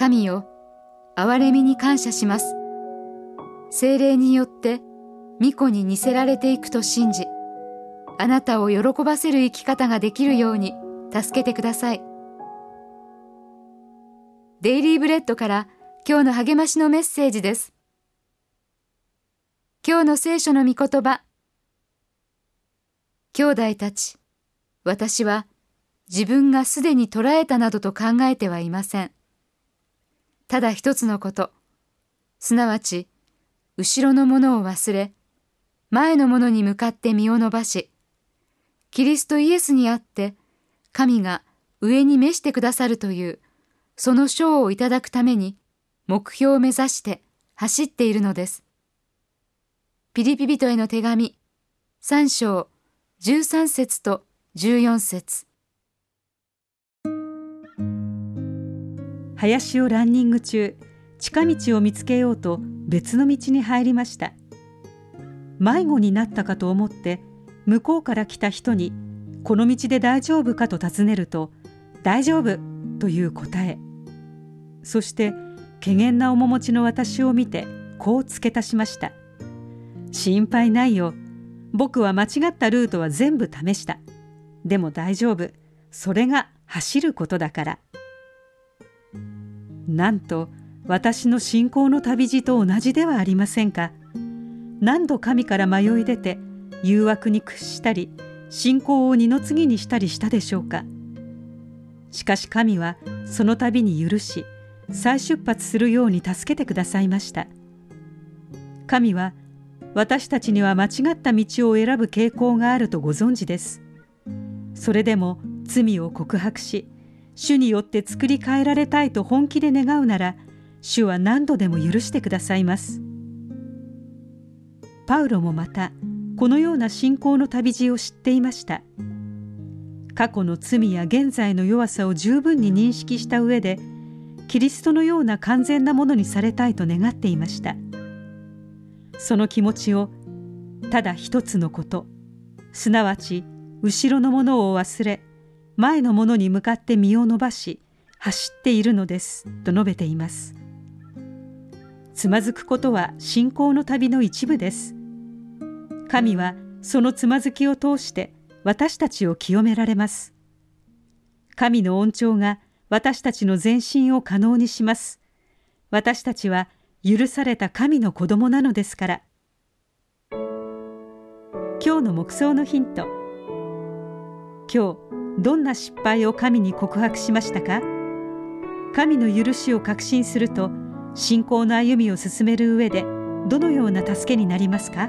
神よ憐れみに感謝します。精霊によって巫女に似せられていくと信じあなたを喜ばせる生き方ができるように助けてください。デイリーブレッドから今日の励ましのメッセージです。今日の聖書の御言葉兄弟たち私は自分がすでに捉えたなどと考えてはいません。ただ一つのことすなわち後ろのものを忘れ前のものに向かって身を伸ばしキリストイエスにあって神が上に召してくださるというその賞をいただくために目標を目指して走っているのです。ピリピ人への手紙3章13節と14節林をランニング中近道を見つけようと別の道に入りました。迷子になったかと思って向こうから来た人に「この道で大丈夫か?」と尋ねると「大丈夫」という答え。そして怪げな面持ちの私を見てこう付け足しました「心配ないよ。僕は間違ったルートは全部試した。でも大丈夫。それが走ることだから」なんと私の信仰の旅路と同じではありませんか。何度神から迷い出て誘惑に屈したり信仰を二の次にしたりしたでしょうか。しかし神はその度に許し再出発するように助けてくださいました。神は私たちには間違った道を選ぶ傾向があるとご存知です。それでも罪を告白し主によって作り変えられたいと本気で願うなら主は何度でも許してくださいます。パウロもまたこのような信仰の旅路を知っていました。過去の罪や現在の弱さを十分に認識した上でキリストのような完全なものにされたいと願っていました。その気持ちをただ一つのことすなわち後ろのものを忘れ前のものに向かって身を伸ばし走っているのですと述べていますつまずくことは信仰の旅の一部です神はそのつまずきを通して私たちを清められます。神の恩寵が私たちの前進を可能にします。私たちは許された神の子供なのですから。今日の目想のヒント。今日、どんな失敗を神に告白しましたか？神の許しを確信すると、信仰の歩みを進める上で、どのような助けになりますか？